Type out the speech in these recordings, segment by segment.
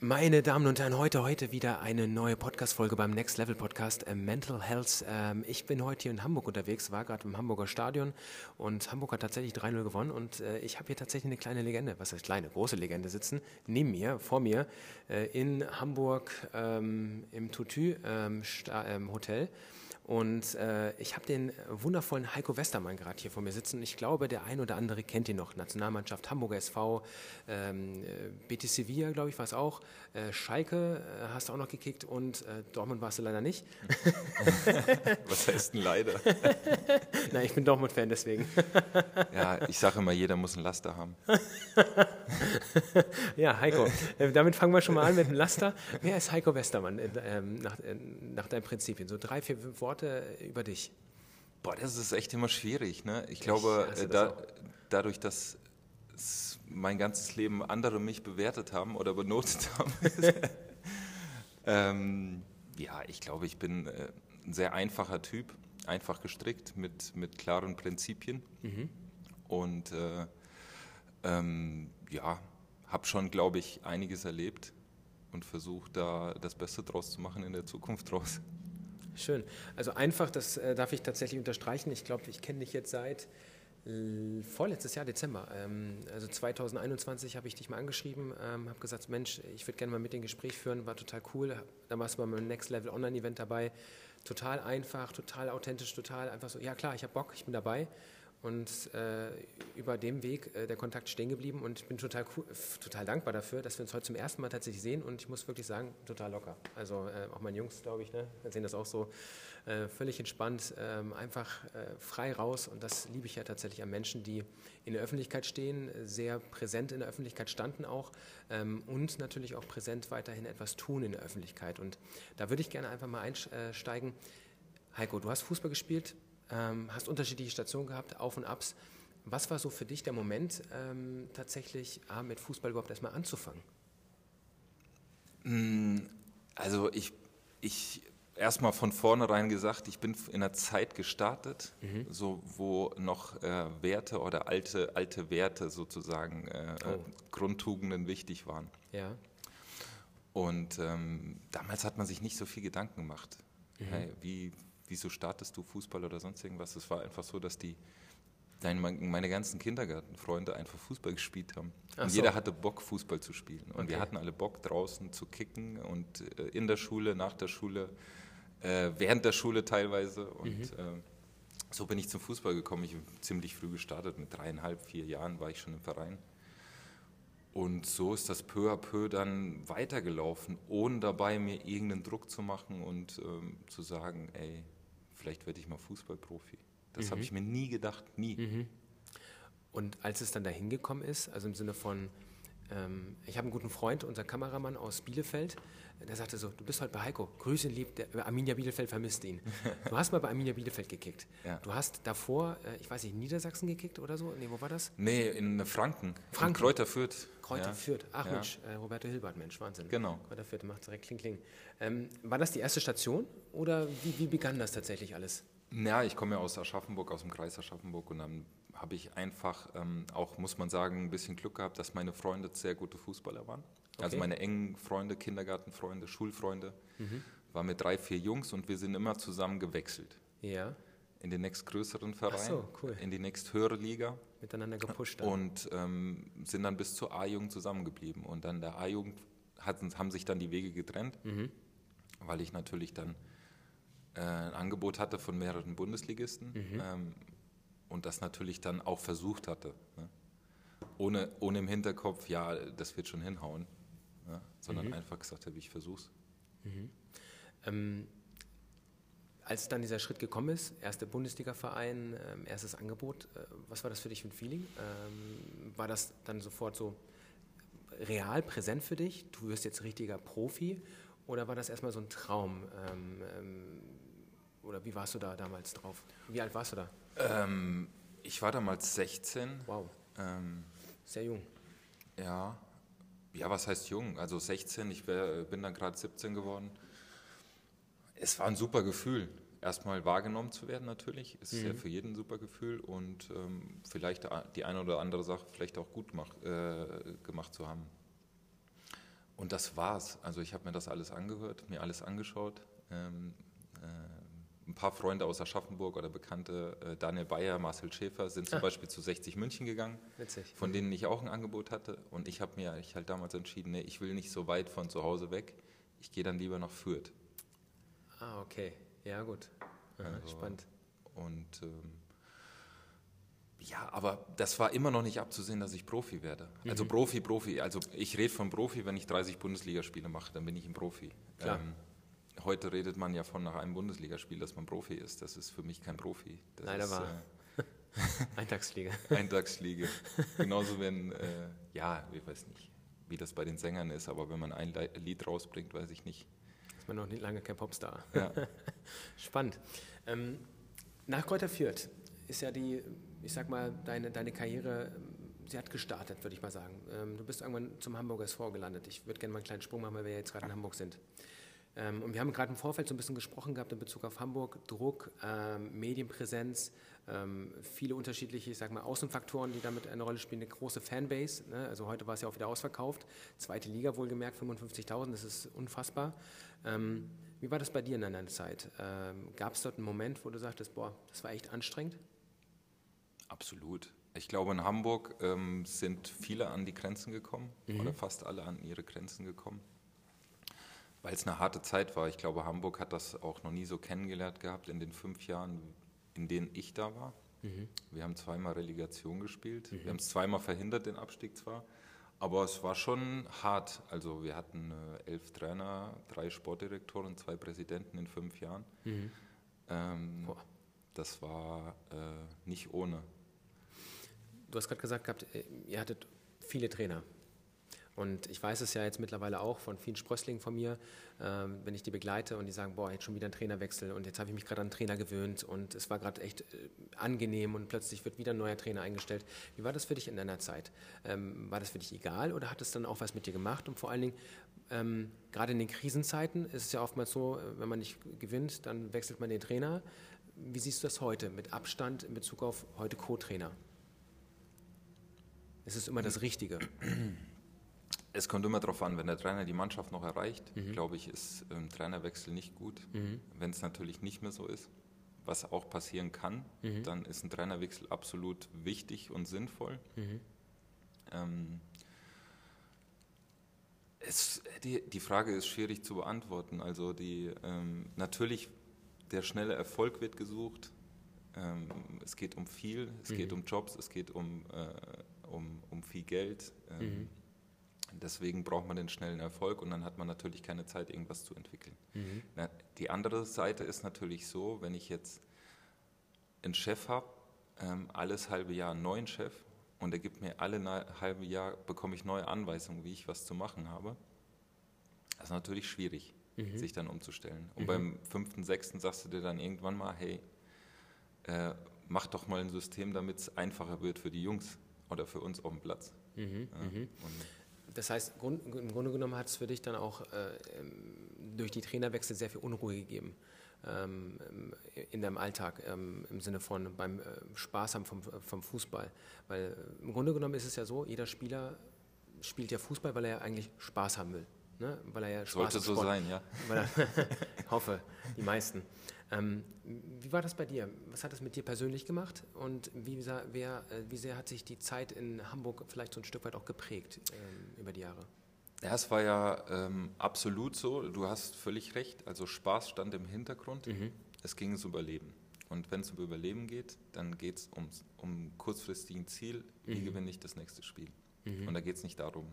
Meine Damen und Herren, heute, heute wieder eine neue Podcast-Folge beim Next Level Podcast äh, Mental Health. Ähm, ich bin heute hier in Hamburg unterwegs, war gerade im Hamburger Stadion und Hamburg hat tatsächlich 3-0 gewonnen und äh, ich habe hier tatsächlich eine kleine Legende, was heißt kleine, große Legende sitzen, neben mir, vor mir, äh, in Hamburg ähm, im Tutu ähm, ähm Hotel. Und äh, ich habe den wundervollen Heiko Westermann gerade hier vor mir sitzen. Ich glaube, der ein oder andere kennt ihn noch. Nationalmannschaft Hamburger SV, ähm, äh, BT Sevilla, glaube ich, war es auch. Äh, Schalke äh, hast du auch noch gekickt und äh, Dortmund warst du leider nicht. Was heißt denn leider? Nein, ich bin Dortmund-Fan, deswegen. ja, ich sage immer, jeder muss ein Laster haben. ja, Heiko, äh, damit fangen wir schon mal an mit dem Laster. Wer ist Heiko Westermann ähm, nach, nach deinen Prinzipien? So drei, vier Worte Worte über dich? Boah, das ist echt immer schwierig. Ne? Ich glaube, ich da, dadurch, dass mein ganzes Leben andere mich bewertet haben oder benotet haben, ähm, ja, ich glaube, ich bin äh, ein sehr einfacher Typ, einfach gestrickt mit, mit klaren Prinzipien. Mhm. Und äh, ähm, ja, habe schon, glaube ich, einiges erlebt und versucht, da das Beste draus zu machen in der Zukunft draus. Schön. Also einfach, das äh, darf ich tatsächlich unterstreichen. Ich glaube, ich kenne dich jetzt seit vorletztes Jahr Dezember. Ähm, also 2021 habe ich dich mal angeschrieben, ähm, habe gesagt, Mensch, ich würde gerne mal mit dir ein Gespräch führen, war total cool. Da warst du mal beim Next Level Online Event dabei. Total einfach, total authentisch, total einfach so, ja klar, ich habe Bock, ich bin dabei und äh, über dem Weg äh, der Kontakt stehen geblieben und ich bin total, total dankbar dafür, dass wir uns heute zum ersten Mal tatsächlich sehen und ich muss wirklich sagen, total locker. Also äh, auch meine Jungs, glaube ich, ne, sehen das auch so äh, völlig entspannt, ähm, einfach äh, frei raus und das liebe ich ja tatsächlich an Menschen, die in der Öffentlichkeit stehen, sehr präsent in der Öffentlichkeit standen auch ähm, und natürlich auch präsent weiterhin etwas tun in der Öffentlichkeit und da würde ich gerne einfach mal einsteigen. Heiko, du hast Fußball gespielt, ähm, hast unterschiedliche Stationen gehabt, Auf und Abs. Was war so für dich der Moment, ähm, tatsächlich ah, mit Fußball überhaupt erstmal anzufangen? Mm, also ich, ich erstmal von vornherein gesagt, ich bin in einer Zeit gestartet, mhm. so wo noch äh, Werte oder alte, alte Werte sozusagen, äh, oh. Grundtugenden wichtig waren. Ja. Und ähm, damals hat man sich nicht so viel Gedanken gemacht. Mhm. Hey, wie, wieso startest du Fußball oder sonst irgendwas? Es war einfach so, dass die meine ganzen Kindergartenfreunde einfach Fußball gespielt haben. Ach und so. jeder hatte Bock, Fußball zu spielen. Und okay. wir hatten alle Bock, draußen zu kicken und äh, in der Schule, nach der Schule, äh, während der Schule teilweise. Und mhm. so bin ich zum Fußball gekommen. Ich habe ziemlich früh gestartet, mit dreieinhalb, vier Jahren war ich schon im Verein. Und so ist das peu à peu dann weitergelaufen, ohne dabei mir irgendeinen Druck zu machen und ähm, zu sagen, ey, vielleicht werde ich mal Fußballprofi. Das mhm. habe ich mir nie gedacht, nie. Mhm. Und als es dann dahin gekommen ist, also im Sinne von, ähm, ich habe einen guten Freund, unser Kameramann aus Bielefeld, der sagte so, du bist heute bei Heiko, grüße ihn lieb, der, Arminia Bielefeld vermisst ihn. Du hast mal bei Arminia Bielefeld gekickt. Ja. Du hast davor, äh, ich weiß nicht, Niedersachsen gekickt oder so? Nee, wo war das? Nee, in Franken. Franken. In Kräuter Fürth. Kräuter ja. Fürth. Ach ja. Mensch, äh, Roberto Hilbert, Mensch, Wahnsinn. Genau. Kräuter Fürth, macht direkt Kling Kling. Ähm, war das die erste Station oder wie, wie begann das tatsächlich alles? Ja, ich komme ja aus Aschaffenburg, aus dem Kreis Aschaffenburg und dann habe ich einfach ähm, auch, muss man sagen, ein bisschen Glück gehabt, dass meine Freunde sehr gute Fußballer waren. Also okay. Also meine engen Freunde, Kindergartenfreunde, Schulfreunde, mhm. war mit drei, vier Jungs und wir sind immer zusammen gewechselt. Ja. In den nächstgrößeren Verein, so, cool. in die nächsthöhere Liga. Miteinander gepusht. Dann. Und ähm, sind dann bis zur A-Jugend zusammengeblieben. Und dann der A-Jugend haben sich dann die Wege getrennt, mhm. weil ich natürlich dann äh, ein Angebot hatte von mehreren Bundesligisten mhm. ähm, und das natürlich dann auch versucht hatte. Ne? Ohne, ohne im Hinterkopf, ja, das wird schon hinhauen ja, sondern mhm. einfach gesagt habe, ich versuch's. Mhm. Ähm, als dann dieser Schritt gekommen ist, erster Bundesliga-Verein, ähm, erstes Angebot, äh, was war das für dich für ein Feeling? Ähm, war das dann sofort so real präsent für dich? Du wirst jetzt richtiger Profi oder war das erstmal so ein Traum? Ähm, ähm, oder wie warst du da damals drauf? Wie alt warst du da? Ähm, ich war damals 16. Wow. Sehr jung. Ja, ja, was heißt jung? Also 16, ich wär, bin dann gerade 17 geworden. Es war ein super Gefühl, erstmal wahrgenommen zu werden natürlich. Es ist mhm. ja für jeden ein super Gefühl und ähm, vielleicht die eine oder andere Sache vielleicht auch gut mach, äh, gemacht zu haben. und das war's. Also ich habe mir das alles angehört, mir alles angeschaut. Ähm, äh, ein paar Freunde aus Aschaffenburg oder Bekannte, äh, Daniel Bayer, Marcel Schäfer, sind zum ah. Beispiel zu 60 München gegangen, Witzig. von denen ich auch ein Angebot hatte. Und ich habe mir ich halt damals entschieden, nee, ich will nicht so weit von zu Hause weg. Ich gehe dann lieber nach Fürth. Ah, okay. Ja, gut. Also, spannend. Und ähm, ja, aber das war immer noch nicht abzusehen, dass ich Profi werde. Also mhm. Profi, Profi. Also ich rede von Profi, wenn ich 30 Bundesligaspiele mache, dann bin ich ein Profi. Ähm, heute redet man ja von nach einem Bundesligaspiel, dass man Profi ist. Das ist für mich kein Profi. Das Leider ist, war. Äh, Eintagsfliege. Eintagsfliege. Genauso wenn, äh, ja, ich weiß nicht, wie das bei den Sängern ist, aber wenn man ein Lied rausbringt, weiß ich nicht. Ist man noch nicht lange kein Popstar. Ja. Spannend. Ähm, nach Kräuter Fürth ist ja die, ich sag mal, deine, deine Karriere, sie hat gestartet, würde ich mal sagen. Ähm, du bist irgendwann zum Hamburger SV gelandet. Ich würde gerne mal einen kleinen Sprung machen, weil wir jetzt gerade in Hamburg sind. Ähm, und wir haben gerade im Vorfeld so ein bisschen gesprochen gehabt in Bezug auf Hamburg, Druck, ähm, Medienpräsenz, ähm, viele unterschiedliche, ich sag mal, Außenfaktoren, die damit eine Rolle spielen, eine große Fanbase. Ne? Also heute war es ja auch wieder ausverkauft, zweite Liga wohlgemerkt, 55.000, das ist unfassbar. Ähm, wie war das bei dir in deiner Zeit? Ähm, Gab es dort einen Moment, wo du sagtest, boah, das war echt anstrengend? Absolut. Ich glaube, in Hamburg ähm, sind viele an die Grenzen gekommen mhm. oder fast alle an ihre Grenzen gekommen weil es eine harte Zeit war. Ich glaube, Hamburg hat das auch noch nie so kennengelernt gehabt in den fünf Jahren, in denen ich da war. Mhm. Wir haben zweimal Relegation gespielt. Mhm. Wir haben es zweimal verhindert, den Abstieg zwar, aber es war schon hart. Also wir hatten äh, elf Trainer, drei Sportdirektoren, zwei Präsidenten in fünf Jahren. Mhm. Ähm, das war äh, nicht ohne. Du hast gerade gesagt gehabt, äh, ihr hattet viele Trainer. Und ich weiß es ja jetzt mittlerweile auch von vielen Sprösslingen von mir, äh, wenn ich die begleite und die sagen, boah, jetzt schon wieder ein Trainerwechsel und jetzt habe ich mich gerade an einen Trainer gewöhnt und es war gerade echt äh, angenehm und plötzlich wird wieder ein neuer Trainer eingestellt. Wie war das für dich in deiner Zeit? Ähm, war das für dich egal oder hat es dann auch was mit dir gemacht? Und vor allen Dingen, ähm, gerade in den Krisenzeiten ist es ja oftmals so, äh, wenn man nicht gewinnt, dann wechselt man den Trainer. Wie siehst du das heute mit Abstand in Bezug auf heute Co-Trainer? Es ist immer das Richtige. Es kommt immer darauf an, wenn der Trainer die Mannschaft noch erreicht, mhm. glaube ich, ist ähm, Trainerwechsel nicht gut. Mhm. Wenn es natürlich nicht mehr so ist, was auch passieren kann, mhm. dann ist ein Trainerwechsel absolut wichtig und sinnvoll. Mhm. Ähm, es, die, die, Frage ist schwierig zu beantworten. Also die, ähm, natürlich, der schnelle Erfolg wird gesucht. Ähm, es geht um viel, es geht mhm. um Jobs, es geht um, äh, um, um viel Geld. Ähm, mhm. Deswegen braucht man den schnellen Erfolg und dann hat man natürlich keine Zeit, irgendwas zu entwickeln. Mhm. Na, die andere Seite ist natürlich so, wenn ich jetzt einen Chef habe, ähm, alles halbe Jahr einen neuen Chef und er gibt mir alle halbe Jahr, bekomme ich neue Anweisungen, wie ich was zu machen habe. Das ist natürlich schwierig, mhm. sich dann umzustellen. Und mhm. beim fünften, sechsten sagst du dir dann irgendwann mal, hey, äh, mach doch mal ein System, damit es einfacher wird für die Jungs oder für uns auf dem Platz. Mhm. Ja, mhm. Das heißt, im Grunde genommen hat es für dich dann auch äh, durch die Trainerwechsel sehr viel Unruhe gegeben ähm, in deinem Alltag, ähm, im Sinne von beim äh, Spaß haben vom, vom Fußball. Weil äh, im Grunde genommen ist es ja so, jeder Spieler spielt ja Fußball, weil er ja eigentlich Spaß haben will. Ne? Weil er ja Spaß Sollte so sein, ja. ich hoffe, die meisten. Ähm, wie war das bei dir? Was hat das mit dir persönlich gemacht und wie sehr, wer, äh, wie sehr hat sich die Zeit in Hamburg vielleicht so ein Stück weit auch geprägt ähm, über die Jahre? Ja, es war ja ähm, absolut so. Du hast völlig recht. Also Spaß stand im Hintergrund. Mhm. Es ging ums Überleben. Und wenn es um Überleben geht, dann geht es um, um kurzfristigen Ziel. Wie mhm. gewinne ich das nächste Spiel? Mhm. Und da geht es nicht darum,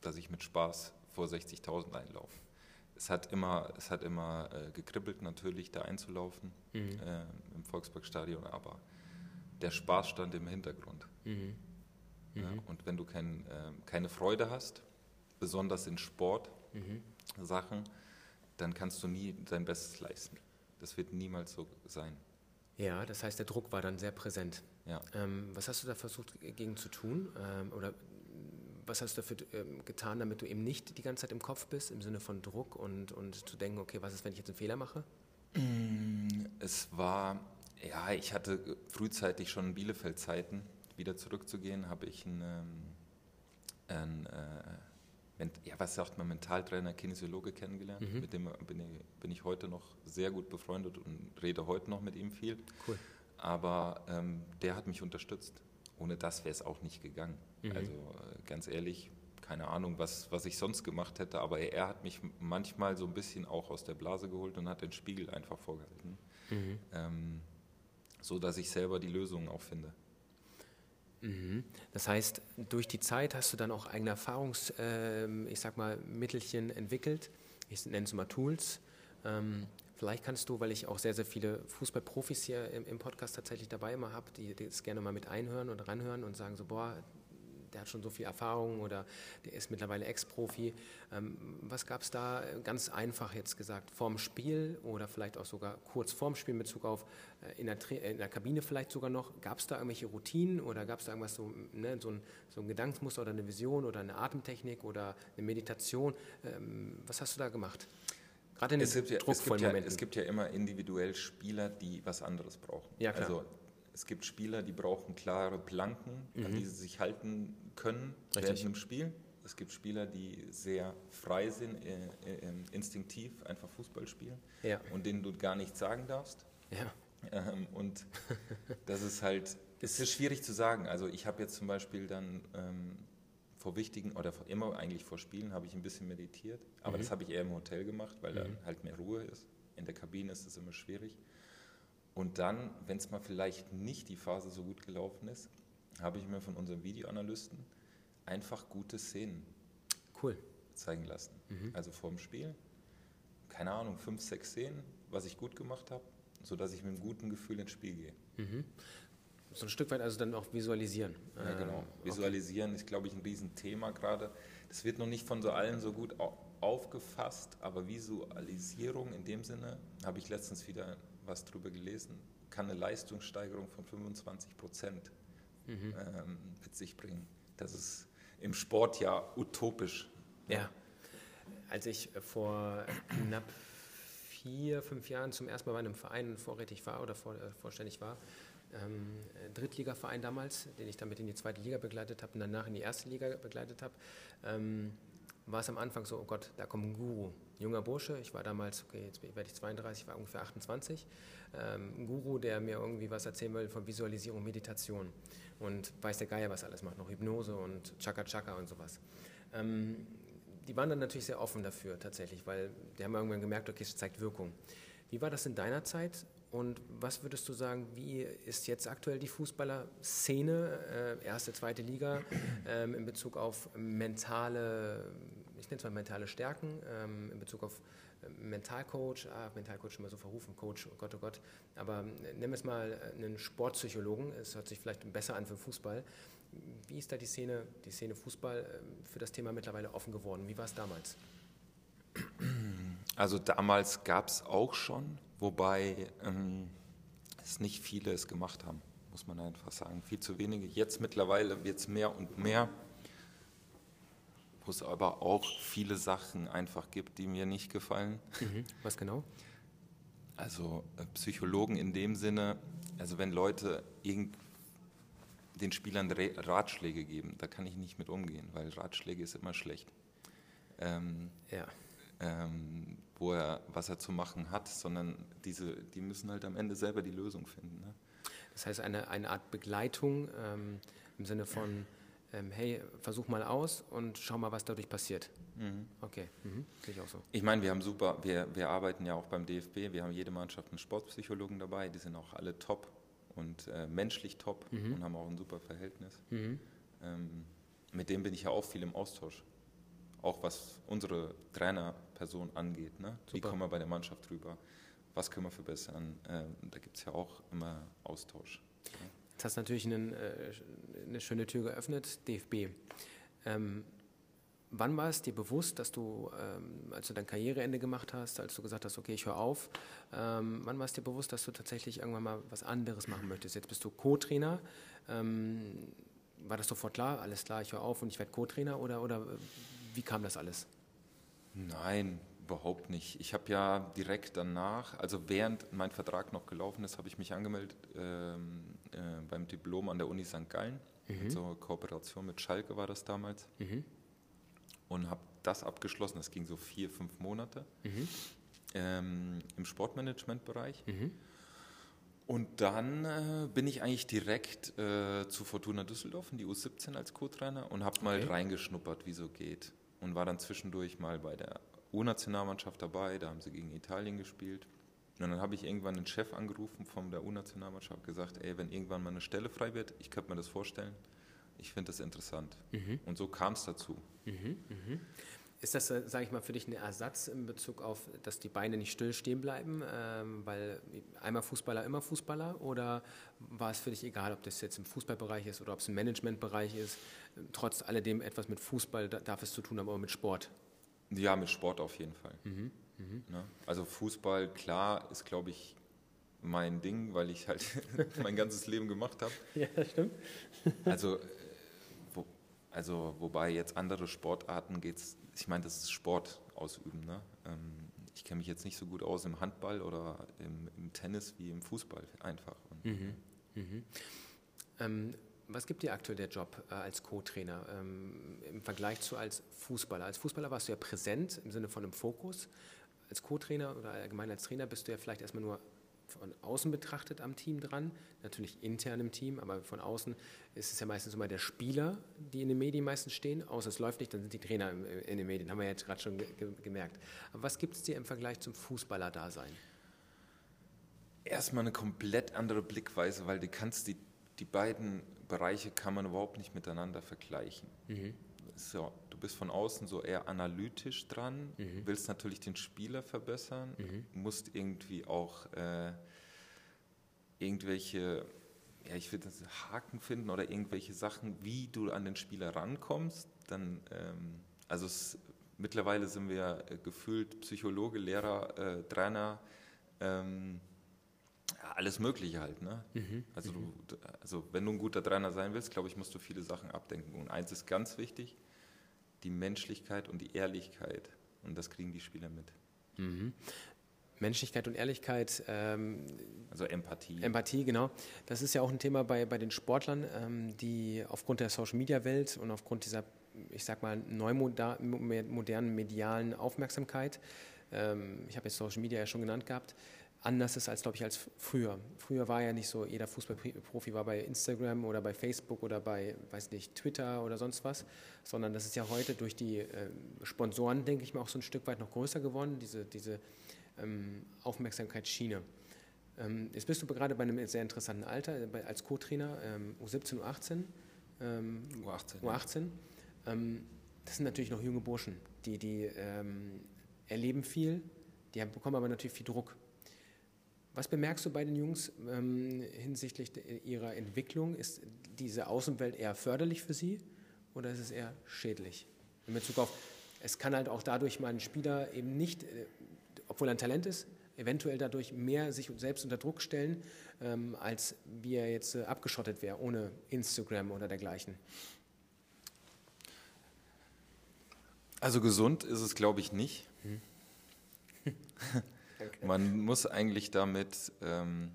dass ich mit Spaß vor 60.000 einlaufe es hat immer, es hat immer äh, gekribbelt, natürlich da einzulaufen mhm. äh, im Volksparkstadion, aber der Spaß stand im Hintergrund. Mhm. Mhm. Ja, und wenn du kein, äh, keine Freude hast, besonders in Sportsachen, mhm. dann kannst du nie dein Bestes leisten. Das wird niemals so sein. Ja, das heißt, der Druck war dann sehr präsent. Ja. Ähm, was hast du da versucht, gegen zu tun? Ähm, oder was hast du dafür ähm, getan, damit du eben nicht die ganze Zeit im Kopf bist, im Sinne von Druck und, und zu denken, okay, was ist, wenn ich jetzt einen Fehler mache? Mm, es war, ja, ich hatte frühzeitig schon Bielefeld-Zeiten, wieder zurückzugehen, habe ich ein, ähm, ein, äh, ja, was sagt man, Mentaltrainer, Kinesiologe kennengelernt. Mhm. Mit dem bin ich, bin ich heute noch sehr gut befreundet und rede heute noch mit ihm viel. Cool. Aber ähm, der hat mich unterstützt. Ohne das wäre es auch nicht gegangen. Mhm. Also äh, ganz ehrlich, keine Ahnung, was, was ich sonst gemacht hätte, aber er, hat mich manchmal so ein bisschen auch aus der Blase geholt und hat den Spiegel einfach vorgehalten. Mhm. Ähm, so dass ich selber die Lösungen auch finde. Mhm. Das heißt, durch die Zeit hast du dann auch eigene Erfahrungs, äh, ich sag mal, Mittelchen entwickelt. Ich nenne es mal Tools. Ähm, vielleicht kannst du, weil ich auch sehr, sehr viele Fußballprofis hier im, im Podcast tatsächlich dabei immer habe, die, die das gerne mal mit einhören und ranhören und sagen so, boah, der hat schon so viel Erfahrung oder der ist mittlerweile Ex-Profi. Ähm, was gab es da ganz einfach jetzt gesagt, vorm Spiel oder vielleicht auch sogar kurz vorm Spiel in Bezug auf äh, in der, in der Kabine vielleicht sogar noch? Gab es da irgendwelche Routinen oder gab es da irgendwas so, ne, so, ein, so ein Gedankensmuster oder eine Vision oder eine Atemtechnik oder eine Meditation? Ähm, was hast du da gemacht? Gerade in den es gibt, ja, es, gibt ja, es gibt ja immer individuell Spieler, die was anderes brauchen. Ja, klar. Also es gibt Spieler, die brauchen klare Planken, mhm. an die sie sich halten können Richtig. während dem Spiel. Es gibt Spieler, die sehr frei sind, äh, äh, instinktiv einfach Fußball spielen ja. und denen du gar nichts sagen darfst. Ja. Ähm, und das ist halt, es ist schwierig zu sagen. Also ich habe jetzt zum Beispiel dann ähm, vor wichtigen oder vor, immer eigentlich vor Spielen habe ich ein bisschen meditiert, aber mhm. das habe ich eher im Hotel gemacht, weil mhm. da halt mehr Ruhe ist. In der Kabine ist es immer schwierig. Und dann, wenn es mal vielleicht nicht die Phase so gut gelaufen ist, habe ich mir von unserem Videoanalysten einfach gute Szenen cool. zeigen lassen. Mhm. Also vorm Spiel, keine Ahnung, fünf, sechs Szenen, was ich gut gemacht habe, sodass ich mit einem guten Gefühl ins Spiel gehe. Mhm. So ein Stück weit also dann auch visualisieren. Ja, genau. Ähm, visualisieren okay. ist, glaube ich, ein Riesenthema gerade. Das wird noch nicht von so allen so gut aufgefasst, aber Visualisierung in dem Sinne habe ich letztens wieder was drüber gelesen, kann eine Leistungssteigerung von 25 Prozent mhm. ähm, mit sich bringen. Das ist im Sport ja utopisch. Ja. Als ich vor knapp vier, fünf Jahren zum ersten Mal bei einem Verein vorrätig war oder vor, äh, vorständig war, ähm, Drittligaverein damals, den ich damit in die zweite Liga begleitet habe und danach in die erste Liga begleitet habe, ähm, war es am Anfang so, oh Gott, da kommt ein Guru, junger Bursche. Ich war damals, okay, jetzt werde ich 32, war ungefähr 28. Ähm, ein Guru, der mir irgendwie was erzählen will von Visualisierung, Meditation und weiß der Geier, was alles macht, noch Hypnose und Chaka Chaka und sowas. Ähm, die waren dann natürlich sehr offen dafür tatsächlich, weil die haben irgendwann gemerkt, okay, es zeigt Wirkung. Wie war das in deiner Zeit und was würdest du sagen, wie ist jetzt aktuell die Fußballerszene, äh, erste, zweite Liga, ähm, in Bezug auf mentale ich nenne mentale Stärken ähm, in Bezug auf äh, Mentalcoach, ah, Mentalcoach immer so verrufen, Coach, oh Gott, oh Gott, aber äh, nennen wir es mal äh, einen Sportpsychologen, es hört sich vielleicht besser an für Fußball. Wie ist da die Szene, die Szene Fußball für das Thema mittlerweile offen geworden? Wie war es damals? Also damals gab es auch schon, wobei ähm, es nicht viele es gemacht haben, muss man einfach sagen. Viel zu wenige. Jetzt mittlerweile wird es mehr und mehr wo es aber auch viele Sachen einfach gibt, die mir nicht gefallen. Mhm. Was genau? Also äh, Psychologen in dem Sinne, also wenn Leute irgend den Spielern Ratschläge geben, da kann ich nicht mit umgehen, weil Ratschläge ist immer schlecht. Ähm, ja. Ähm, wo er, was er zu machen hat, sondern diese, die müssen halt am Ende selber die Lösung finden. Ne? Das heißt, eine, eine Art Begleitung ähm, im Sinne von ähm, hey, versuch mal aus und schau mal, was dadurch passiert. Mhm. Okay, mhm. sehe ich auch so. Ich meine, wir haben super, wir, wir arbeiten ja auch beim DFB, wir haben jede Mannschaft einen Sportpsychologen dabei, die sind auch alle top und äh, menschlich top mhm. und haben auch ein super Verhältnis. Mhm. Ähm, mit dem bin ich ja auch viel im Austausch. Auch was unsere Trainerperson angeht. Ne? Wie kommen wir bei der Mannschaft drüber? Was können wir verbessern? Ähm, da gibt es ja auch immer Austausch. Jetzt hast du natürlich einen, äh, eine schöne Tür geöffnet, DFB. Ähm, wann war es dir bewusst, dass du, ähm, als du dein Karriereende gemacht hast, als du gesagt hast, okay, ich höre auf, ähm, wann war es dir bewusst, dass du tatsächlich irgendwann mal was anderes machen möchtest? Jetzt bist du Co-Trainer. Ähm, war das sofort klar? Alles klar, ich höre auf und ich werde Co-Trainer oder, oder wie kam das alles? Nein, Überhaupt nicht. Ich habe ja direkt danach, also während mein Vertrag noch gelaufen ist, habe ich mich angemeldet ähm, äh, beim Diplom an der Uni St. Gallen. Mhm. So Kooperation mit Schalke war das damals. Mhm. und habe das abgeschlossen. Das ging so vier, fünf Monate mhm. ähm, im Sportmanagement-Bereich. Mhm. Und dann äh, bin ich eigentlich direkt äh, zu Fortuna Düsseldorf in die U17 als Co-Trainer und habe okay. mal reingeschnuppert, wie so geht. Und war dann zwischendurch mal bei der U-Nationalmannschaft dabei, da haben sie gegen Italien gespielt. Und dann habe ich irgendwann einen Chef angerufen von der U-Nationalmannschaft, gesagt, ey, wenn irgendwann mal eine Stelle frei wird, ich könnte mir das vorstellen, ich finde das interessant. Mhm. Und so kam es dazu. Mhm, mh. Ist das, äh, sage ich mal, für dich ein Ersatz in Bezug auf, dass die Beine nicht still stehen bleiben, ähm, weil einmal Fußballer, immer Fußballer? Oder war es für dich egal, ob das jetzt im Fußballbereich ist oder ob es im Managementbereich ist? Trotz alledem etwas mit Fußball darf es zu tun haben, aber mit Sport? Ja, mit Sport auf jeden Fall. Mhm. Ne? Also Fußball, klar, ist, glaube ich, mein Ding, weil ich halt mein ganzes Leben gemacht habe. Ja, das stimmt. also also wobei jetzt andere Sportarten geht es, ich meine, das ist Sport ausüben. Ne? Ähm, ich kenne mich jetzt nicht so gut aus im Handball oder im, im Tennis wie im Fußball einfach. Mhm. Mhm. Ähm, was gibt dir aktuell der Job äh, als Co-Trainer ähm, im Vergleich zu als Fußballer? Als Fußballer warst du ja präsent im Sinne von einem Fokus. Als Co-Trainer oder allgemein als Trainer bist du ja vielleicht erstmal nur von außen betrachtet am Team dran, natürlich intern im Team, aber von außen ist es ja meistens immer der Spieler, die in den Medien meistens stehen, außer es läuft nicht, dann sind die Trainer in den Medien, haben wir jetzt gerade schon gemerkt. Aber was gibt es dir im Vergleich zum Fußballer-Dasein? Erstmal eine komplett andere Blickweise, weil du kannst die, die beiden Bereiche kann man überhaupt nicht miteinander vergleichen. Mhm. So, bist von außen so eher analytisch dran, mhm. willst natürlich den Spieler verbessern, mhm. musst irgendwie auch äh, irgendwelche, ja, ich würde das Haken finden oder irgendwelche Sachen, wie du an den Spieler rankommst. Dann, ähm, also es, mittlerweile sind wir äh, gefühlt Psychologe, Lehrer, äh, Trainer, ähm, alles Mögliche halt. Ne? Mhm. Also, du, also wenn du ein guter Trainer sein willst, glaube ich, musst du viele Sachen abdenken. Und eins ist ganz wichtig, die Menschlichkeit und die Ehrlichkeit. Und das kriegen die Spieler mit. Mhm. Menschlichkeit und Ehrlichkeit. Ähm, also Empathie. Empathie, genau. Das ist ja auch ein Thema bei, bei den Sportlern, ähm, die aufgrund der Social-Media-Welt und aufgrund dieser, ich sag mal, neumodernen medialen Aufmerksamkeit, ähm, ich habe jetzt Social Media ja schon genannt gehabt, anders ist als, glaube ich, als früher. Früher war ja nicht so, jeder Fußballprofi war bei Instagram oder bei Facebook oder bei, weiß nicht, Twitter oder sonst was, sondern das ist ja heute durch die äh, Sponsoren, denke ich mal, auch so ein Stück weit noch größer geworden, diese, diese ähm, Aufmerksamkeitsschiene. Ähm, jetzt bist du gerade bei einem sehr interessanten Alter, äh, als Co-Trainer, ähm, U17, U18. Ähm, U18. U18. Ja. Ähm, das sind natürlich noch junge Burschen, die, die ähm, erleben viel, die bekommen aber natürlich viel Druck was bemerkst du bei den Jungs ähm, hinsichtlich ihrer Entwicklung? Ist diese Außenwelt eher förderlich für sie oder ist es eher schädlich? In Bezug auf, es kann halt auch dadurch mal ein Spieler eben nicht, äh, obwohl er ein Talent ist, eventuell dadurch mehr sich selbst unter Druck stellen, ähm, als wie er jetzt äh, abgeschottet wäre, ohne Instagram oder dergleichen. Also gesund ist es, glaube ich, nicht. Hm. Man muss eigentlich damit, ähm,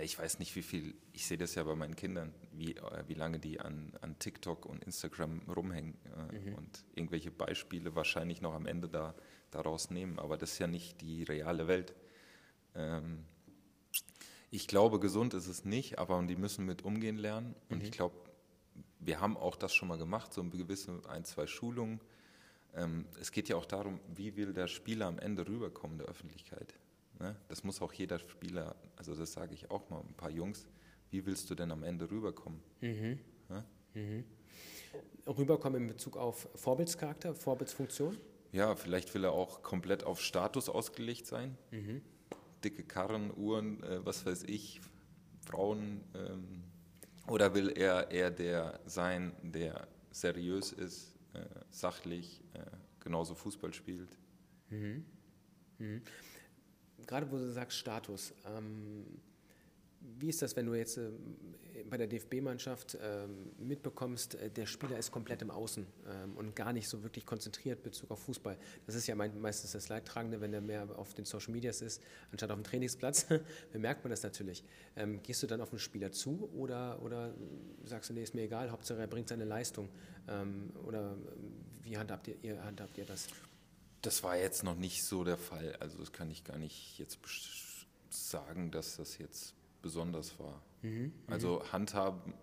ich weiß nicht wie viel, ich sehe das ja bei meinen Kindern, wie, äh, wie lange die an, an TikTok und Instagram rumhängen äh, mhm. und irgendwelche Beispiele wahrscheinlich noch am Ende da, daraus nehmen, aber das ist ja nicht die reale Welt. Ähm, ich glaube, gesund ist es nicht, aber die müssen mit umgehen lernen und mhm. ich glaube, wir haben auch das schon mal gemacht, so eine gewisse ein, zwei Schulungen ähm, es geht ja auch darum, wie will der Spieler am Ende rüberkommen der Öffentlichkeit. Ne? Das muss auch jeder Spieler, also das sage ich auch mal ein paar Jungs, wie willst du denn am Ende rüberkommen? Mhm. Ja? Mhm. Rüberkommen in Bezug auf Vorbildscharakter, Vorbildsfunktion? Ja, vielleicht will er auch komplett auf Status ausgelegt sein. Mhm. Dicke Karren, Uhren, äh, was weiß ich, Frauen. Ähm, oder will er eher der sein, der seriös ist, äh, sachlich, äh, genauso Fußball spielt. Mhm. Mhm. Gerade wo du sagst Status, ähm, wie ist das, wenn du jetzt äh, bei der DFB-Mannschaft ähm, mitbekommst, äh, der Spieler ist komplett im Außen ähm, und gar nicht so wirklich konzentriert in Bezug auf Fußball? Das ist ja meistens das Leidtragende, wenn er mehr auf den Social Medias ist, anstatt auf dem Trainingsplatz. bemerkt man das natürlich. Ähm, gehst du dann auf den Spieler zu oder, oder sagst du, nee, ist mir egal, Hauptsache er bringt seine Leistung? Ähm, oder wie handhabt ihr, ihr, handhabt ihr das? Das war jetzt noch nicht so der Fall. Also das kann ich gar nicht jetzt sagen, dass das jetzt besonders war. Mhm, mhm, also handhaben,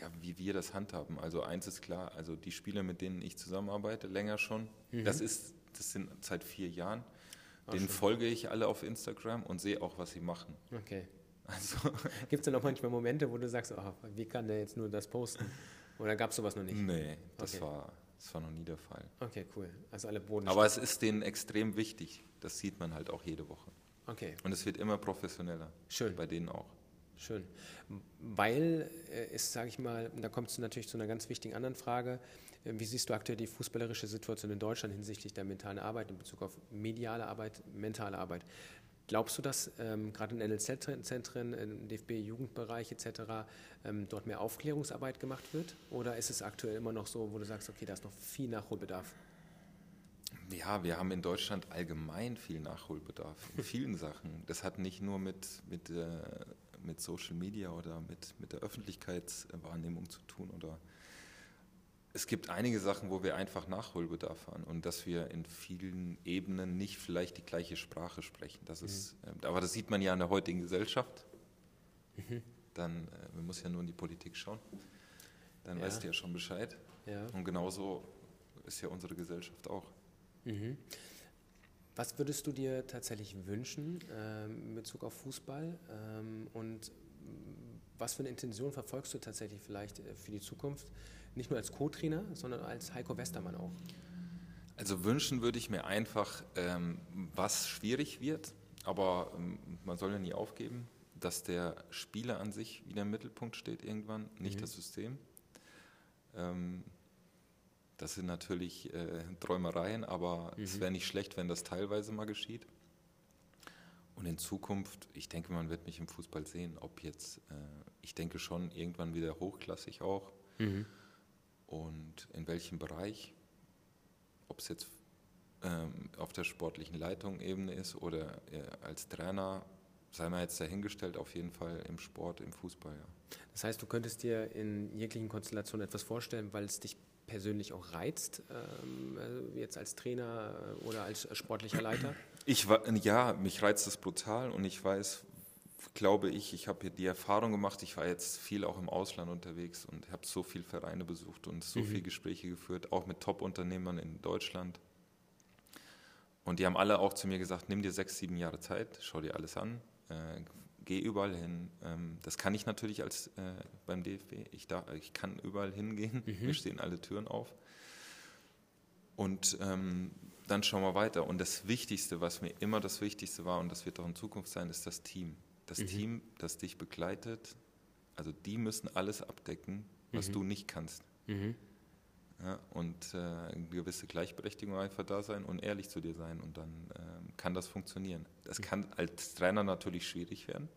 ja, wie wir das handhaben. Also eins ist klar, also die Spieler, mit denen ich zusammenarbeite, länger schon, mhm. das ist, das sind seit vier Jahren. Ach, denen schön. folge ich alle auf Instagram und sehe auch, was sie machen. Okay. Also. Gibt es denn auch manchmal Momente, wo du sagst, oh, wie kann der jetzt nur das posten? Oder gab es sowas noch nicht? Nee, das, okay. war, das war noch nie der Fall. Okay, cool. Also alle Boden. Aber es ist denen extrem wichtig. Das sieht man halt auch jede Woche. Okay. Und es wird immer professioneller. Schön. Bei denen auch. Schön. Weil äh, es, sage ich mal, da kommt es natürlich zu einer ganz wichtigen anderen Frage. Äh, wie siehst du aktuell die fußballerische Situation in Deutschland hinsichtlich der mentalen Arbeit in Bezug auf mediale Arbeit, mentale Arbeit? Glaubst du, dass ähm, gerade in NLZ-Zentren, im DFB-Jugendbereich etc. Ähm, dort mehr Aufklärungsarbeit gemacht wird? Oder ist es aktuell immer noch so, wo du sagst, okay, da ist noch viel Nachholbedarf? Ja, wir haben in Deutschland allgemein viel Nachholbedarf in vielen Sachen. Das hat nicht nur mit, mit, äh, mit Social Media oder mit, mit der Öffentlichkeitswahrnehmung zu tun. Oder es gibt einige Sachen, wo wir einfach Nachholbedarf haben und dass wir in vielen Ebenen nicht vielleicht die gleiche Sprache sprechen. Das ist, mhm. äh, aber das sieht man ja in der heutigen Gesellschaft. Mhm. Dann, äh, man muss ja nur in die Politik schauen. Dann ja. weißt du ja schon Bescheid. Ja. Und genauso ist ja unsere Gesellschaft auch. Mhm. Was würdest du dir tatsächlich wünschen ähm, in Bezug auf Fußball? Ähm, und was für eine Intention verfolgst du tatsächlich vielleicht äh, für die Zukunft? Nicht nur als Co-Trainer, sondern als Heiko Westermann auch. Also wünschen würde ich mir einfach, ähm, was schwierig wird, aber ähm, man soll ja nie aufgeben, dass der Spieler an sich wieder im Mittelpunkt steht irgendwann, nicht mhm. das System. Ähm, das sind natürlich äh, Träumereien, aber mhm. es wäre nicht schlecht, wenn das teilweise mal geschieht. Und in Zukunft, ich denke, man wird mich im Fußball sehen, ob jetzt, äh, ich denke schon irgendwann wieder hochklassig auch. Mhm. Und in welchem Bereich, ob es jetzt ähm, auf der sportlichen Leitung Ebene ist oder äh, als Trainer, sei mal jetzt dahingestellt, auf jeden Fall im Sport, im Fußball, ja. Das heißt, du könntest dir in jeglichen Konstellationen etwas vorstellen, weil es dich persönlich auch reizt, ähm, also jetzt als Trainer äh, oder als sportlicher Leiter? Ich ja, mich reizt das brutal und ich weiß, glaube ich, ich habe die Erfahrung gemacht, ich war jetzt viel auch im Ausland unterwegs und habe so viele Vereine besucht und so mhm. viele Gespräche geführt, auch mit Top-Unternehmern in Deutschland. Und die haben alle auch zu mir gesagt, nimm dir sechs, sieben Jahre Zeit, schau dir alles an, äh, gehe überall hin. Ähm, das kann ich natürlich als äh, beim DFB. Ich, da, ich kann überall hingehen. Mhm. Mir stehen alle Türen auf. Und ähm, dann schauen wir weiter. Und das Wichtigste, was mir immer das Wichtigste war, und das wird auch in Zukunft sein, ist das Team. Das mhm. Team, das dich begleitet. Also die müssen alles abdecken, was mhm. du nicht kannst. Mhm. Ja, und äh, eine gewisse Gleichberechtigung einfach da sein und ehrlich zu dir sein und dann äh, kann das funktionieren. Das kann als Trainer natürlich schwierig werden.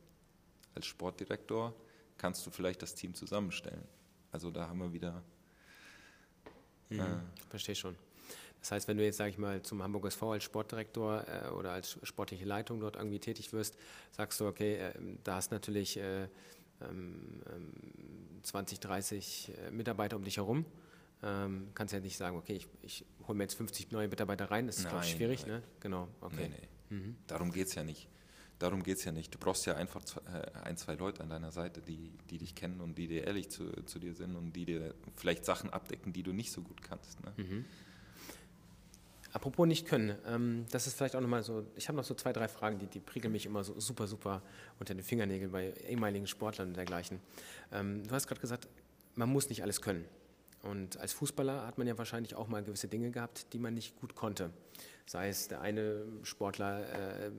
Als Sportdirektor kannst du vielleicht das Team zusammenstellen. Also da haben wir wieder. Mhm, äh, Verstehe schon. Das heißt, wenn du jetzt, sage ich mal, zum Hamburg SV als Sportdirektor äh, oder als sportliche Leitung dort irgendwie tätig wirst, sagst du, okay, äh, da hast natürlich äh, ähm, 20, ähm, 30 äh, Mitarbeiter um dich herum ähm, kannst ja nicht sagen, okay, ich, ich hole mir jetzt 50 neue Mitarbeiter rein, das ist, glaube ich, schwierig, nein. ne? Genau, okay. Nee, nee. Mhm. Darum geht es ja nicht. Darum geht es ja nicht. Du brauchst ja einfach äh, ein, zwei Leute an deiner Seite, die, die dich kennen und die dir ehrlich zu, zu dir sind und die dir vielleicht Sachen abdecken, die du nicht so gut kannst. Ne? Mhm. Apropos nicht können, ähm, das ist vielleicht auch nochmal so, ich habe noch so zwei, drei Fragen, die, die prickeln mich immer so super, super unter den Fingernägeln bei ehemaligen Sportlern und dergleichen. Ähm, du hast gerade gesagt, man muss nicht alles können. Und als Fußballer hat man ja wahrscheinlich auch mal gewisse Dinge gehabt, die man nicht gut konnte. Sei es, der eine Sportler äh,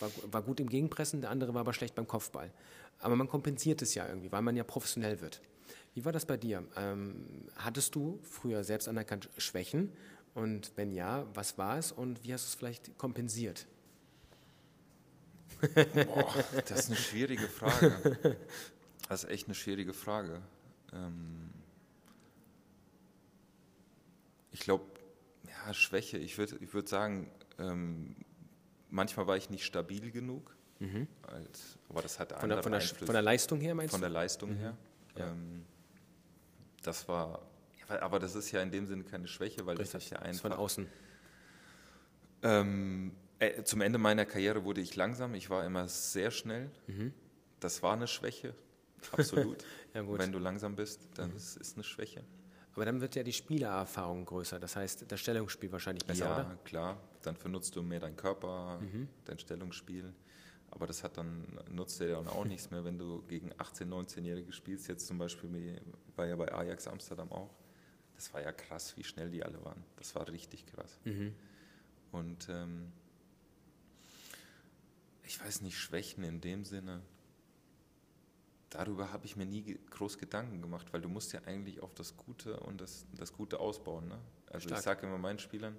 war, war, gut im Gegenpressen, der andere war aber schlecht beim Kopfball. Aber man kompensiert es ja irgendwie, weil man ja professionell wird. Wie war das bei dir? Ähm, hattest du früher selbst anerkannt Schwächen? Und wenn ja, was war es und wie hast du es vielleicht kompensiert? Boah, das ist eine schwierige Frage. Das ist echt eine schwierige Frage. Ähm ich glaube, ja, Schwäche. Ich würde ich würd sagen, ähm, manchmal war ich nicht stabil genug. Mhm. Als, aber das hat von der, von, der, von der Leistung her meinst du? Von der Leistung mhm. her. Ja. Ähm, das war, aber das ist ja in dem Sinne keine Schwäche, weil Richtig. das ist ja einfach. von außen. Ähm, äh, zum Ende meiner Karriere wurde ich langsam. Ich war immer sehr schnell. Mhm. Das war eine Schwäche, absolut. ja, Wenn du langsam bist, dann mhm. ist es eine Schwäche. Aber dann wird ja die Spielererfahrung größer. Das heißt, das Stellungsspiel wahrscheinlich besser, ja, oder? klar. Dann benutzt du mehr deinen Körper, mhm. dein Stellungsspiel. Aber das hat dann, nutzt dir dann auch nichts mehr, wenn du gegen 18-, 19-Jährige spielst. Jetzt zum Beispiel war ja bei Ajax Amsterdam auch. Das war ja krass, wie schnell die alle waren. Das war richtig krass. Mhm. Und ähm, ich weiß nicht, Schwächen in dem Sinne darüber habe ich mir nie groß Gedanken gemacht, weil du musst ja eigentlich auf das Gute und das, das Gute ausbauen. Ne? Also Stark. ich sage immer meinen Spielern,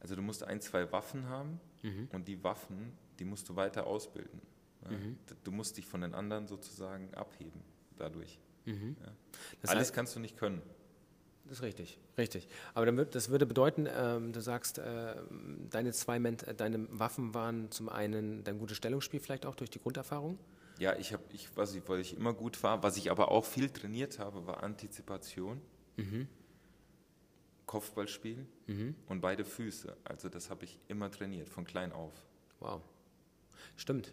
also du musst ein, zwei Waffen haben mhm. und die Waffen, die musst du weiter ausbilden. Ne? Mhm. Du musst dich von den anderen sozusagen abheben dadurch. Mhm. Ja? Alles heißt, kannst du nicht können. Das ist richtig, richtig. Aber dann das würde bedeuten, ähm, du sagst, äh, deine zwei deine Waffen waren zum einen dein gutes Stellungsspiel vielleicht auch durch die Grunderfahrung. Ja, ich habe, ich, was ich, weil ich immer gut war, was ich aber auch viel trainiert habe, war Antizipation, mhm. Kopfballspiel mhm. und beide Füße. Also das habe ich immer trainiert, von klein auf. Wow. Stimmt.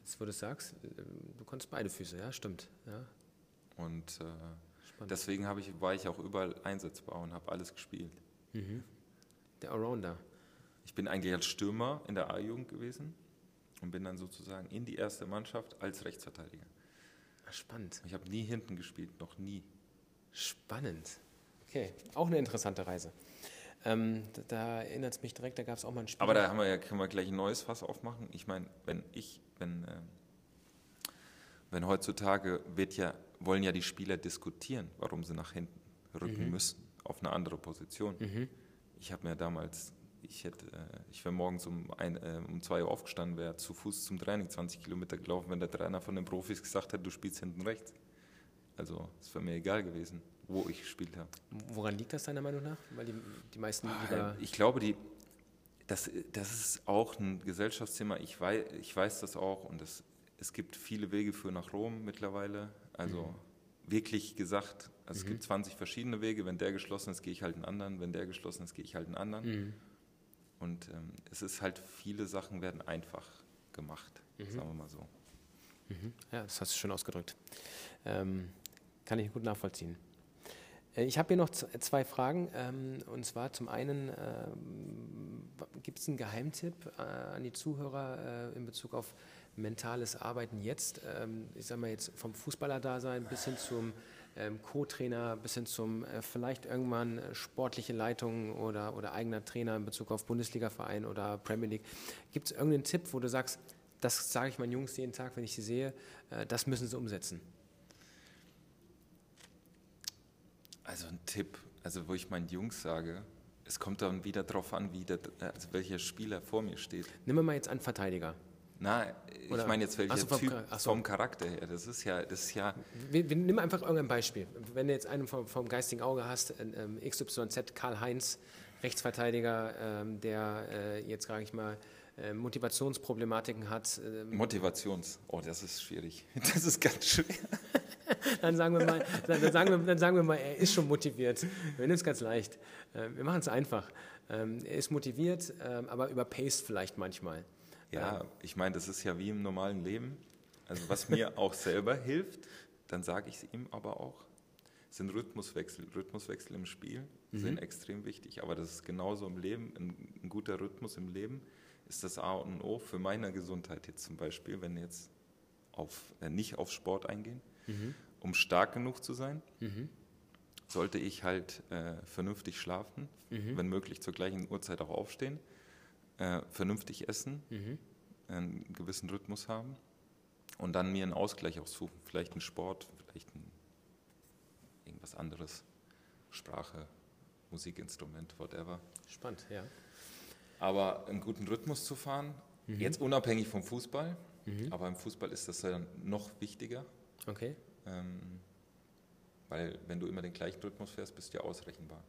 Jetzt, wo du sagst, äh, du konntest beide Füße, ja, stimmt. Ja. Und äh, deswegen ich, war ich auch überall einsetzbar und habe alles gespielt. Mhm. Der Allrounder. Ich bin eigentlich als Stürmer in der A-Jugend gewesen und bin dann sozusagen in die erste Mannschaft als Rechtsverteidiger. Ah, spannend. Ich habe nie hinten gespielt, noch nie. Spannend. Okay, auch eine interessante Reise. Ähm, da, da erinnert es mich direkt, da gab es auch mal ein Spiel. Aber da haben wir ja, können wir gleich ein neues Fass aufmachen. Ich meine, wenn ich, wenn, äh, wenn heutzutage wird ja, wollen ja die Spieler diskutieren, warum sie nach hinten rücken mhm. müssen, auf eine andere Position. Mhm. Ich habe mir damals ich hätte, äh, ich wäre morgens um, ein, äh, um zwei Uhr aufgestanden, wäre zu Fuß zum Training 20 Kilometer gelaufen, wenn der Trainer von den Profis gesagt hätte, du spielst hinten rechts. Also es wäre mir egal gewesen, wo ich gespielt habe. Woran liegt das deiner Meinung nach? Weil die, die meisten ah, Ich glaube, die, das, das ist auch ein Gesellschaftsthema. Ich weiß, ich weiß das auch und das, es gibt viele Wege für nach Rom mittlerweile. Also mhm. wirklich gesagt, also mhm. es gibt 20 verschiedene Wege. Wenn der geschlossen ist, gehe ich halt einen anderen. Wenn der geschlossen ist, gehe ich halt einen anderen. Mhm. Und ähm, es ist halt, viele Sachen werden einfach gemacht, mhm. sagen wir mal so. Mhm. Ja, das hast du schön ausgedrückt. Ähm, kann ich gut nachvollziehen. Äh, ich habe hier noch zwei Fragen. Ähm, und zwar zum einen, ähm, gibt es einen Geheimtipp äh, an die Zuhörer äh, in Bezug auf mentales Arbeiten jetzt? Ähm, ich sage mal jetzt vom Fußballer-Dasein bis hin zum ähm, Co-Trainer bis hin zum äh, vielleicht irgendwann äh, sportliche Leitung oder, oder eigener Trainer in Bezug auf Bundesliga-Verein oder Premier League. Gibt es irgendeinen Tipp, wo du sagst, das sage ich meinen Jungs jeden Tag, wenn ich sie sehe, äh, das müssen sie umsetzen? Also ein Tipp, also wo ich meinen Jungs sage, es kommt dann wieder darauf an, wie der, also welcher Spieler vor mir steht. Nehmen wir mal jetzt einen Verteidiger. Na, ich Oder? meine jetzt welcher so, vom, Typ so. vom Charakter her. Das ist ja, das ist ja. Wir, wir nimm einfach irgendein Beispiel. Wenn du jetzt einen vom, vom geistigen Auge hast, ähm, XYZ Karl-Heinz, Rechtsverteidiger, ähm, der äh, jetzt, sage ich mal, äh, Motivationsproblematiken hat. Ähm, Motivations, oh, das ist schwierig. Das ist ganz schwer. dann, sagen wir mal, dann, sagen wir, dann sagen wir mal, er ist schon motiviert. Wir nehmen es ganz leicht. Äh, wir machen es einfach. Ähm, er ist motiviert, ähm, aber überpaced vielleicht manchmal. Ja, ich meine, das ist ja wie im normalen Leben. Also was mir auch selber hilft, dann sage ich es ihm aber auch, sind Rhythmuswechsel. Rhythmuswechsel im Spiel mhm. sind extrem wichtig, aber das ist genauso im Leben, ein, ein, guter Rhythmus im Leben ist das A und O für meine Gesundheit jetzt zum Beispiel, wenn jetzt auf, äh, nicht auf Sport eingehen, mhm. um stark genug zu sein, mhm. sollte ich halt äh, vernünftig schlafen, mhm. wenn möglich zur gleichen Uhrzeit auch aufstehen äh, vernünftig essen, mhm. einen gewissen Rhythmus haben und dann mir einen Ausgleich auch suchen. Vielleicht einen Sport, vielleicht ein, irgendwas anderes. Sprache, Musikinstrument, whatever. Spannend, ja. Aber einen guten Rhythmus zu fahren Mhm. Jetzt unabhängig vom Fußball, mhm. aber im Fußball ist das dann noch wichtiger. Okay. Ähm, weil wenn du immer den gleichen Rhythmus fährst, bist du ja ausrechenbar.